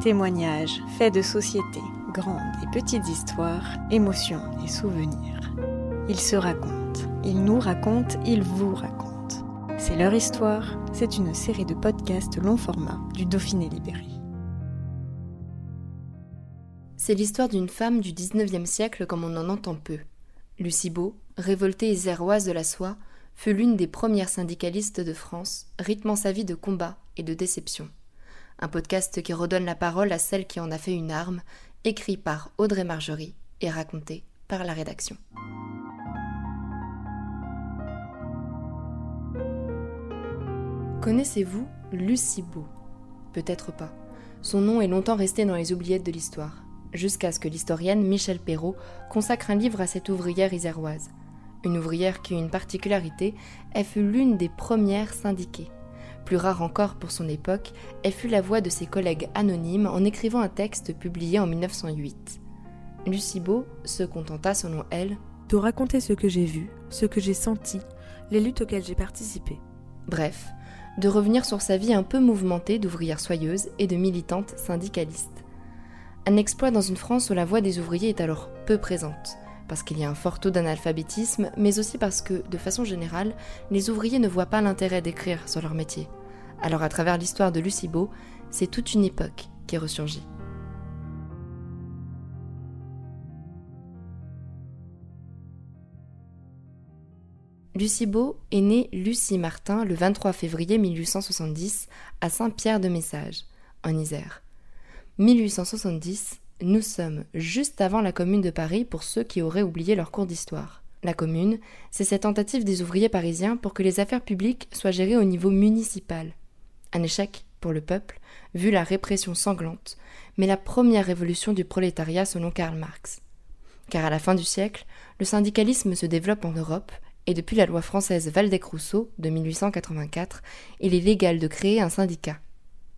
Témoignages, faits de société, grandes et petites histoires, émotions et souvenirs. Ils se racontent, ils nous racontent, ils vous racontent. C'est leur histoire, c'est une série de podcasts long format du Dauphiné Libéré. C'est l'histoire d'une femme du 19e siècle comme on en entend peu. Lucie révoltée et de la soie, fut l'une des premières syndicalistes de France, rythmant sa vie de combat et de déception. Un podcast qui redonne la parole à celle qui en a fait une arme, écrit par Audrey Margerie et raconté par la rédaction. Connaissez-vous Lucie Beau? Peut-être pas. Son nom est longtemps resté dans les oubliettes de l'histoire, jusqu'à ce que l'historienne Michel Perrault consacre un livre à cette ouvrière iséroise. Une ouvrière qui a une particularité, elle fut l'une des premières syndiquées. Plus rare encore pour son époque, elle fut la voix de ses collègues anonymes en écrivant un texte publié en 1908. Lucie Beau se contenta, selon elle, de raconter ce que j'ai vu, ce que j'ai senti, les luttes auxquelles j'ai participé. Bref, de revenir sur sa vie un peu mouvementée d'ouvrière soyeuse et de militante syndicaliste. Un exploit dans une France où la voix des ouvriers est alors peu présente, parce qu'il y a un fort taux d'analphabétisme, mais aussi parce que, de façon générale, les ouvriers ne voient pas l'intérêt d'écrire sur leur métier. Alors à travers l'histoire de Lucie Beau, c'est toute une époque qui ressurgit. Lucie Beau est née Lucie Martin le 23 février 1870 à Saint-Pierre-de-Message, en Isère. 1870, nous sommes juste avant la Commune de Paris pour ceux qui auraient oublié leur cours d'histoire. La Commune, c'est cette tentative des ouvriers parisiens pour que les affaires publiques soient gérées au niveau municipal. Un échec pour le peuple, vu la répression sanglante, mais la première révolution du prolétariat selon Karl Marx. Car à la fin du siècle, le syndicalisme se développe en Europe et depuis la loi française Valdec-Rousseau de 1884, il est légal de créer un syndicat.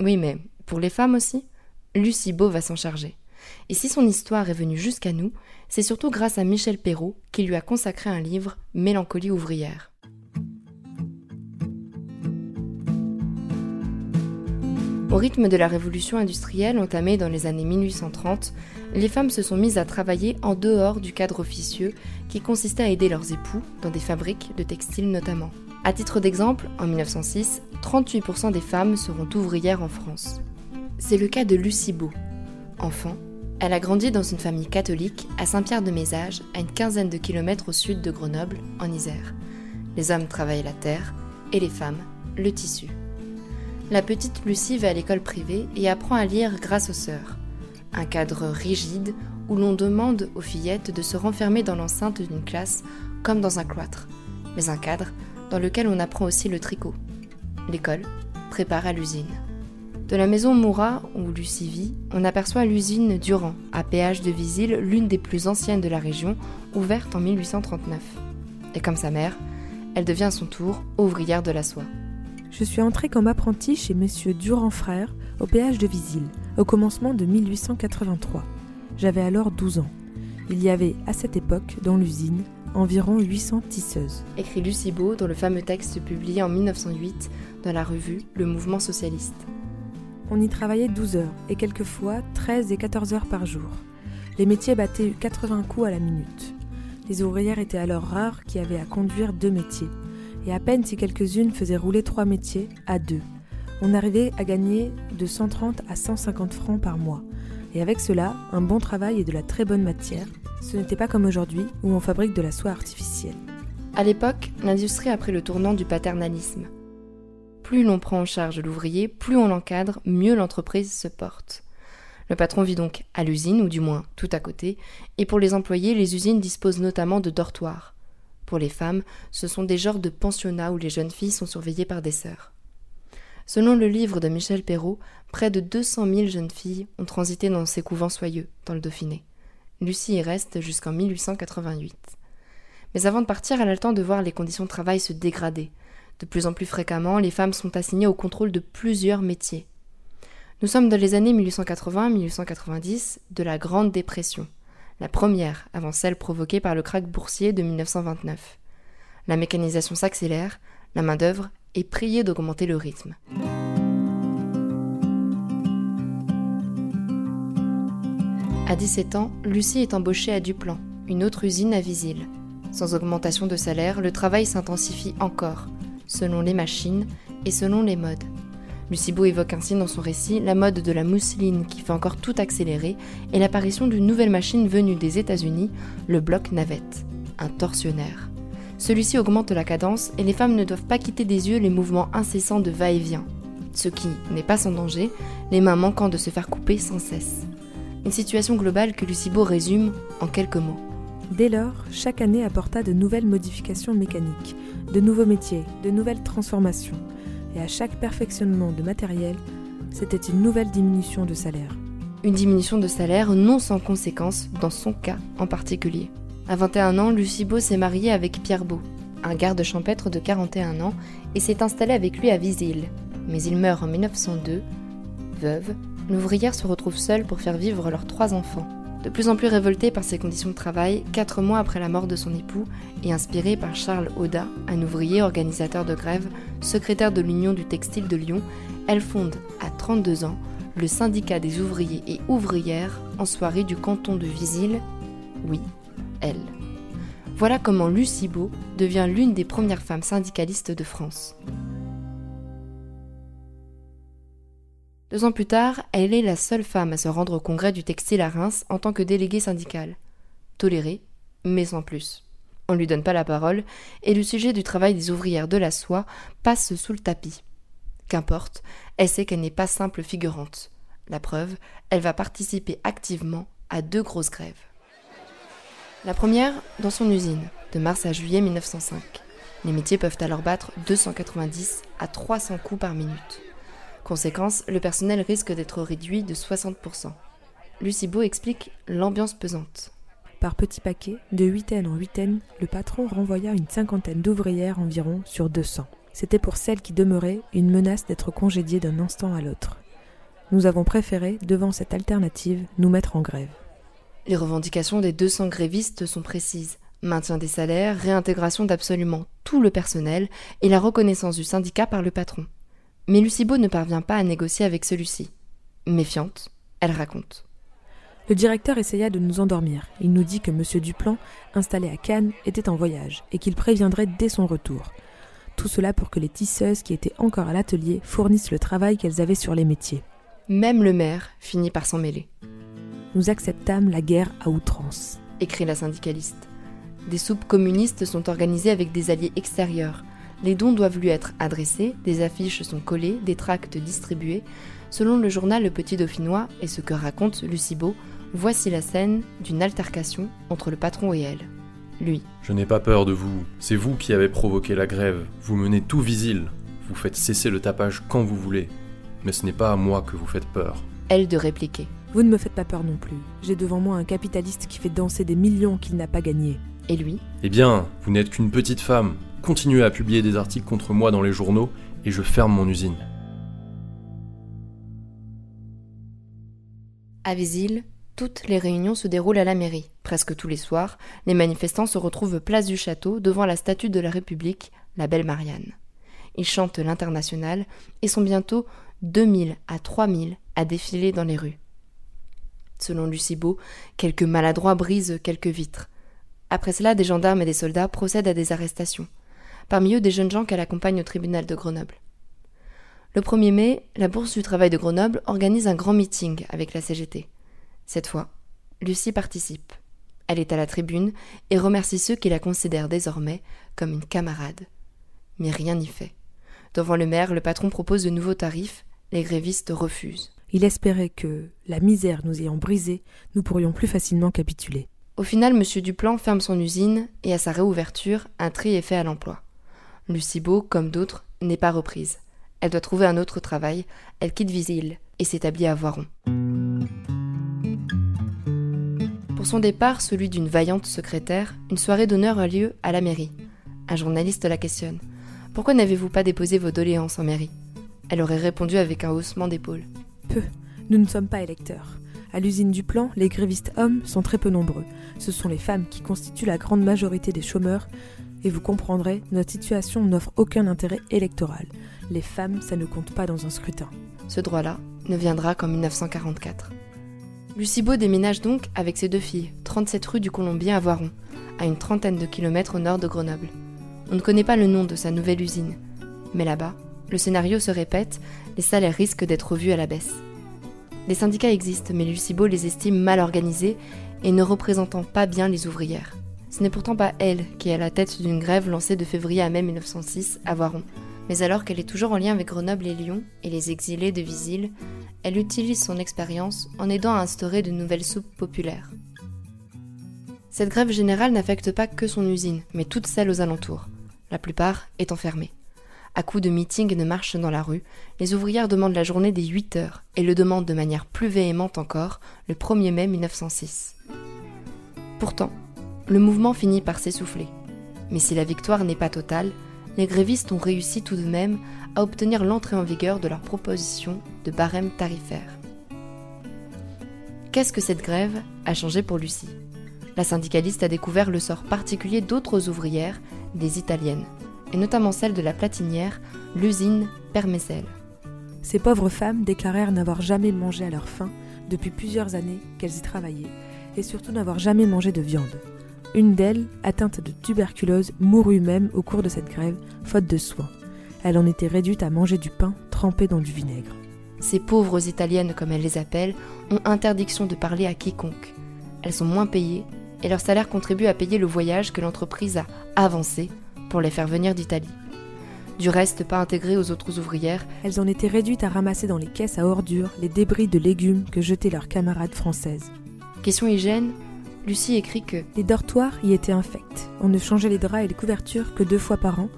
Oui, mais pour les femmes aussi? Lucie Beau va s'en charger. Et si son histoire est venue jusqu'à nous, c'est surtout grâce à Michel Perrault qui lui a consacré un livre, Mélancolie ouvrière. Au rythme de la révolution industrielle entamée dans les années 1830, les femmes se sont mises à travailler en dehors du cadre officieux qui consistait à aider leurs époux dans des fabriques de textiles notamment. À titre d'exemple, en 1906, 38% des femmes seront ouvrières en France. C'est le cas de Lucie. Enfant, elle a grandi dans une famille catholique à Saint-Pierre-de-Mézage, à une quinzaine de kilomètres au sud de Grenoble, en Isère. Les hommes travaillent la terre et les femmes le tissu. La petite Lucie va à l'école privée et apprend à lire grâce aux sœurs. Un cadre rigide où l'on demande aux fillettes de se renfermer dans l'enceinte d'une classe comme dans un cloître, mais un cadre dans lequel on apprend aussi le tricot. L'école prépare à l'usine. De la maison Moura, où Lucie vit, on aperçoit l'usine Durand, à péage de Visil, l'une des plus anciennes de la région, ouverte en 1839. Et comme sa mère, elle devient à son tour ouvrière de la soie. Je suis entrée comme apprentie chez messieurs Durand Frères au péage de Visil, au commencement de 1883. J'avais alors 12 ans. Il y avait, à cette époque, dans l'usine, environ 800 tisseuses. Écrit Lucie Beau dans le fameux texte publié en 1908 dans la revue Le Mouvement Socialiste. On y travaillait 12 heures et quelquefois 13 et 14 heures par jour. Les métiers battaient 80 coups à la minute. Les ouvrières étaient alors rares qui avaient à conduire deux métiers, et à peine si quelques-unes faisaient rouler trois métiers à deux. On arrivait à gagner de 130 à 150 francs par mois. Et avec cela, un bon travail et de la très bonne matière. Ce n'était pas comme aujourd'hui où on fabrique de la soie artificielle. À l'époque, l'industrie a pris le tournant du paternalisme. Plus l'on prend en charge l'ouvrier, plus on l'encadre, mieux l'entreprise se porte. Le patron vit donc à l'usine, ou du moins tout à côté, et pour les employés, les usines disposent notamment de dortoirs. Pour les femmes, ce sont des genres de pensionnats où les jeunes filles sont surveillées par des sœurs. Selon le livre de Michel Perrault, près de 200 000 jeunes filles ont transité dans ces couvents soyeux, dans le Dauphiné. Lucie y reste jusqu'en 1888. Mais avant de partir, elle a le temps de voir les conditions de travail se dégrader. De plus en plus fréquemment, les femmes sont assignées au contrôle de plusieurs métiers. Nous sommes dans les années 1880-1890 de la Grande Dépression, la première avant celle provoquée par le krach boursier de 1929. La mécanisation s'accélère, la main-d'œuvre est priée d'augmenter le rythme. À 17 ans, Lucie est embauchée à Duplan, une autre usine à Visil. Sans augmentation de salaire, le travail s'intensifie encore, selon les machines et selon les modes. Lucie Beau évoque ainsi dans son récit la mode de la mousseline qui fait encore tout accélérer et l'apparition d'une nouvelle machine venue des États-Unis, le bloc navette, un torsionnaire. Celui-ci augmente la cadence et les femmes ne doivent pas quitter des yeux les mouvements incessants de va-et-vient, ce qui n'est pas sans danger, les mains manquant de se faire couper sans cesse. Une situation globale que Lucie Beau résume en quelques mots. Dès lors, chaque année apporta de nouvelles modifications mécaniques, de nouveaux métiers, de nouvelles transformations. Et à chaque perfectionnement de matériel, c'était une nouvelle diminution de salaire. Une diminution de salaire non sans conséquence dans son cas en particulier. À 21 ans, Lucie Beau s'est mariée avec Pierre Beau, un garde champêtre de 41 ans, et s'est installée avec lui à Visil. Mais il meurt en 1902. Veuve, l'ouvrière se retrouve seule pour faire vivre leurs trois enfants. De plus en plus révoltée par ses conditions de travail, quatre mois après la mort de son époux, et inspirée par Charles Auda, un ouvrier organisateur de grève, secrétaire de l'Union du textile de Lyon, elle fonde, à 32 ans, le syndicat des ouvriers et ouvrières en soirée du canton de Visil. Oui, elle. Voilà comment Lucie Beau devient l'une des premières femmes syndicalistes de France. Deux ans plus tard, elle est la seule femme à se rendre au congrès du textile à Reims en tant que déléguée syndicale. Tolérée, mais sans plus. On ne lui donne pas la parole, et le sujet du travail des ouvrières de la soie passe sous le tapis. Qu'importe, elle sait qu'elle n'est pas simple figurante. La preuve, elle va participer activement à deux grosses grèves. La première, dans son usine, de mars à juillet 1905. Les métiers peuvent alors battre 290 à 300 coups par minute. Conséquence, le personnel risque d'être réduit de 60%. Lucie Beau explique l'ambiance pesante. Par petits paquets, de huitaine en huitaine, le patron renvoya une cinquantaine d'ouvrières environ sur 200. C'était pour celles qui demeuraient une menace d'être congédiées d'un instant à l'autre. Nous avons préféré, devant cette alternative, nous mettre en grève. Les revendications des 200 grévistes sont précises. Maintien des salaires, réintégration d'absolument tout le personnel et la reconnaissance du syndicat par le patron. Mais Lucie Beau ne parvient pas à négocier avec celui-ci. Méfiante, elle raconte. Le directeur essaya de nous endormir. Il nous dit que M. Duplan, installé à Cannes, était en voyage et qu'il préviendrait dès son retour. Tout cela pour que les tisseuses qui étaient encore à l'atelier fournissent le travail qu'elles avaient sur les métiers. Même le maire finit par s'en mêler. Nous acceptâmes la guerre à outrance, écrit la syndicaliste. Des soupes communistes sont organisées avec des alliés extérieurs, les dons doivent lui être adressés, des affiches sont collées, des tracts distribués. Selon le journal Le Petit Dauphinois et ce que raconte Lucie Beau, voici la scène d'une altercation entre le patron et elle. Lui. Je n'ai pas peur de vous. C'est vous qui avez provoqué la grève. Vous menez tout Visil. Vous faites cesser le tapage quand vous voulez. Mais ce n'est pas à moi que vous faites peur. Elle de répliquer. Vous ne me faites pas peur non plus. J'ai devant moi un capitaliste qui fait danser des millions qu'il n'a pas gagnés. Et lui Eh bien, vous n'êtes qu'une petite femme continuez à publier des articles contre moi dans les journaux et je ferme mon usine. À Visil, toutes les réunions se déroulent à la mairie. Presque tous les soirs, les manifestants se retrouvent place du château devant la statue de la République, la Belle Marianne. Ils chantent l'international et sont bientôt 2000 à 3000 à défiler dans les rues. Selon Lucie Beau, quelques maladroits brisent quelques vitres. Après cela, des gendarmes et des soldats procèdent à des arrestations parmi eux des jeunes gens qu'elle accompagne au tribunal de Grenoble. Le 1er mai, la Bourse du Travail de Grenoble organise un grand meeting avec la CGT. Cette fois, Lucie participe. Elle est à la tribune et remercie ceux qui la considèrent désormais comme une camarade. Mais rien n'y fait. Devant le maire, le patron propose de nouveaux tarifs, les grévistes refusent. Il espérait que, la misère nous ayant brisés, nous pourrions plus facilement capituler. Au final, M. Duplan ferme son usine et à sa réouverture, un tri est fait à l'emploi. Lucie Beau, comme d'autres, n'est pas reprise. Elle doit trouver un autre travail, elle quitte Visil et s'établit à Voiron. Pour son départ, celui d'une vaillante secrétaire, une soirée d'honneur a lieu à la mairie. Un journaliste la questionne. Pourquoi n'avez-vous pas déposé vos doléances en mairie? Elle aurait répondu avec un haussement d'épaule. Peu. Nous ne sommes pas électeurs. À l'usine du plan, les grévistes hommes sont très peu nombreux. Ce sont les femmes qui constituent la grande majorité des chômeurs. Et vous comprendrez, notre situation n'offre aucun intérêt électoral. Les femmes, ça ne compte pas dans un scrutin. Ce droit-là ne viendra qu'en 1944. Lucie Beau déménage donc avec ses deux filles, 37 rue du Colombier à Voiron, à une trentaine de kilomètres au nord de Grenoble. On ne connaît pas le nom de sa nouvelle usine. Mais là-bas, le scénario se répète, les salaires risquent d'être revus à la baisse. Les syndicats existent, mais Lucie Beau les estime mal organisés et ne représentant pas bien les ouvrières. Ce n'est pourtant pas elle qui est à la tête d'une grève lancée de février à mai 1906 à Voiron. Mais alors qu'elle est toujours en lien avec Grenoble et Lyon et les exilés de Visil, elle utilise son expérience en aidant à instaurer de nouvelles soupes populaires. Cette grève générale n'affecte pas que son usine, mais toutes celles aux alentours, la plupart étant fermées. À coups de meetings et de marches dans la rue, les ouvrières demandent la journée des 8 heures et le demandent de manière plus véhémente encore le 1er mai 1906. Pourtant, le mouvement finit par s'essouffler. Mais si la victoire n'est pas totale, les grévistes ont réussi tout de même à obtenir l'entrée en vigueur de leur proposition de barème tarifaire. Qu'est-ce que cette grève a changé pour Lucie? La syndicaliste a découvert le sort particulier d'autres ouvrières, des italiennes et notamment celle de la platinière, l'usine Permesel. Ces pauvres femmes déclarèrent n'avoir jamais mangé à leur faim depuis plusieurs années qu'elles y travaillaient, et surtout n'avoir jamais mangé de viande. Une d'elles, atteinte de tuberculose, mourut même au cours de cette grève, faute de soins. Elle en était réduite à manger du pain trempé dans du vinaigre. Ces pauvres italiennes, comme elles les appellent, ont interdiction de parler à quiconque. Elles sont moins payées, et leur salaire contribue à payer le voyage que l'entreprise a avancé pour les faire venir d'Italie. Du reste, pas intégrées aux autres ouvrières, elles en étaient réduites à ramasser dans les caisses à ordures les débris de légumes que jetaient leurs camarades françaises. Question hygiène, Lucie écrit que les dortoirs y étaient infects. On ne changeait les draps et les couvertures que deux fois par an,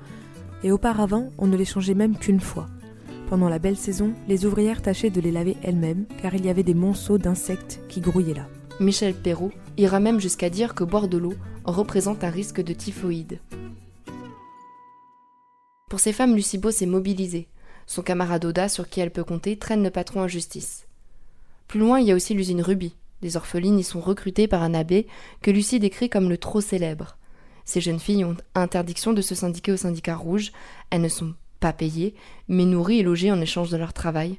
et auparavant, on ne les changeait même qu'une fois. Pendant la belle saison, les ouvrières tâchaient de les laver elles-mêmes, car il y avait des monceaux d'insectes qui grouillaient là. Michel Perrault ira même jusqu'à dire que boire de l'eau représente un risque de typhoïde. Pour ces femmes, Lucie Beau s'est mobilisée. Son camarade Oda, sur qui elle peut compter, traîne le patron en justice. Plus loin, il y a aussi l'usine Ruby. Des orphelines y sont recrutées par un abbé que Lucie décrit comme le trop célèbre. Ces jeunes filles ont interdiction de se syndiquer au syndicat rouge. Elles ne sont pas payées, mais nourries et logées en échange de leur travail.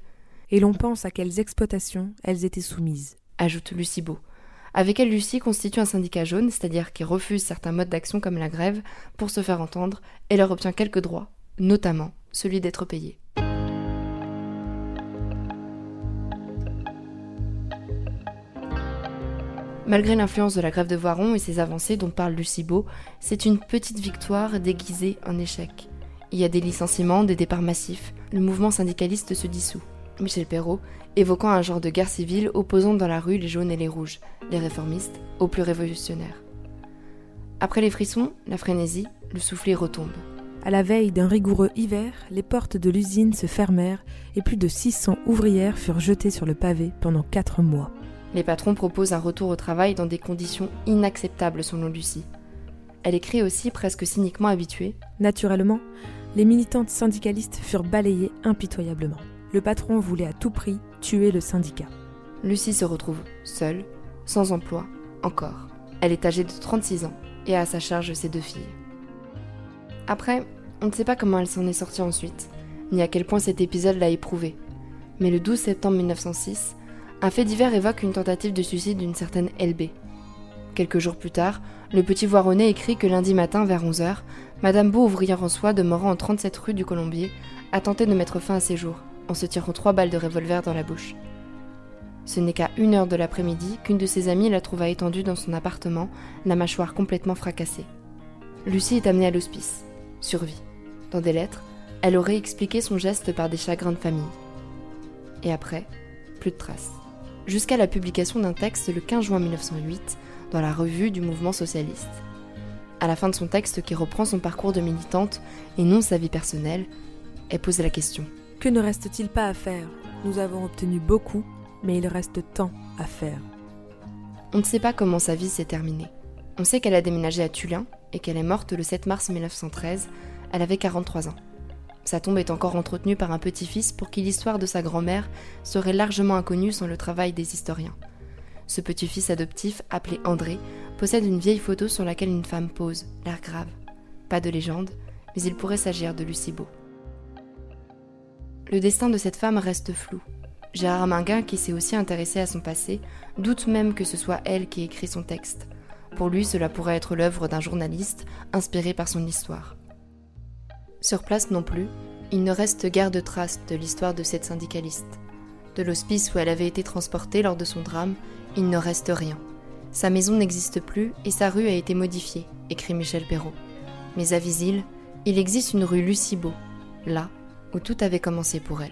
Et l'on pense à quelles exploitations elles étaient soumises, ajoute Lucie Beau. Avec elle, Lucie constitue un syndicat jaune, c'est-à-dire qui refuse certains modes d'action comme la grève pour se faire entendre et leur obtient quelques droits, notamment celui d'être payé. Malgré l'influence de la grève de Voiron et ses avancées dont parle Lucie c'est une petite victoire déguisée en échec. Il y a des licenciements, des départs massifs, le mouvement syndicaliste se dissout. Michel Perrault, évoquant un genre de guerre civile opposant dans la rue les jaunes et les rouges, les réformistes aux plus révolutionnaires. Après les frissons, la frénésie, le soufflet retombe. À la veille d'un rigoureux hiver, les portes de l'usine se fermèrent et plus de 600 ouvrières furent jetées sur le pavé pendant quatre mois. Les patrons proposent un retour au travail dans des conditions inacceptables selon Lucie. Elle écrit aussi presque cyniquement habituée. Naturellement, les militantes syndicalistes furent balayées impitoyablement. Le patron voulait à tout prix tuer le syndicat. Lucie se retrouve seule, sans emploi, encore. Elle est âgée de 36 ans et a à sa charge ses deux filles. Après, on ne sait pas comment elle s'en est sortie ensuite, ni à quel point cet épisode l'a éprouvée. Mais le 12 septembre 1906, un fait divers évoque une tentative de suicide d'une certaine LB. Quelques jours plus tard, le petit Voironnet écrit que lundi matin vers 11h, Madame Beau, ouvrière en soie demeurant en 37 rue du Colombier, a tenté de mettre fin à ses jours, en se tirant trois balles de revolver dans la bouche. Ce n'est qu'à une heure de l'après-midi qu'une de ses amies la trouva étendue dans son appartement, la mâchoire complètement fracassée. Lucie est amenée à l'hospice survie. Dans des lettres, elle aurait expliqué son geste par des chagrins de famille. Et après, plus de traces. Jusqu'à la publication d'un texte le 15 juin 1908, dans la revue du mouvement socialiste. À la fin de son texte qui reprend son parcours de militante et non sa vie personnelle, elle pose la question. Que ne reste-t-il pas à faire? Nous avons obtenu beaucoup, mais il reste tant à faire. On ne sait pas comment sa vie s'est terminée. On sait qu'elle a déménagé à Tulin et qu'elle est morte le 7 mars 1913. Elle avait 43 ans. Sa tombe est encore entretenue par un petit-fils pour qui l'histoire de sa grand-mère serait largement inconnue sans le travail des historiens. Ce petit-fils adoptif, appelé André, possède une vieille photo sur laquelle une femme pose, l'air grave. Pas de légende, mais il pourrait s'agir de Lucie. Le destin de cette femme reste flou. Gérard Minguin, qui s'est aussi intéressé à son passé, doute même que ce soit elle qui écrit son texte. Pour lui, cela pourrait être l'œuvre d'un journaliste inspiré par son histoire. Sur place non plus, il ne reste guère de traces de l'histoire de cette syndicaliste. De l'hospice où elle avait été transportée lors de son drame, il ne reste rien. Sa maison n'existe plus et sa rue a été modifiée, écrit Michel Perrault. Mais à Visil, il existe une rue Lucibeau, là où tout avait commencé pour elle.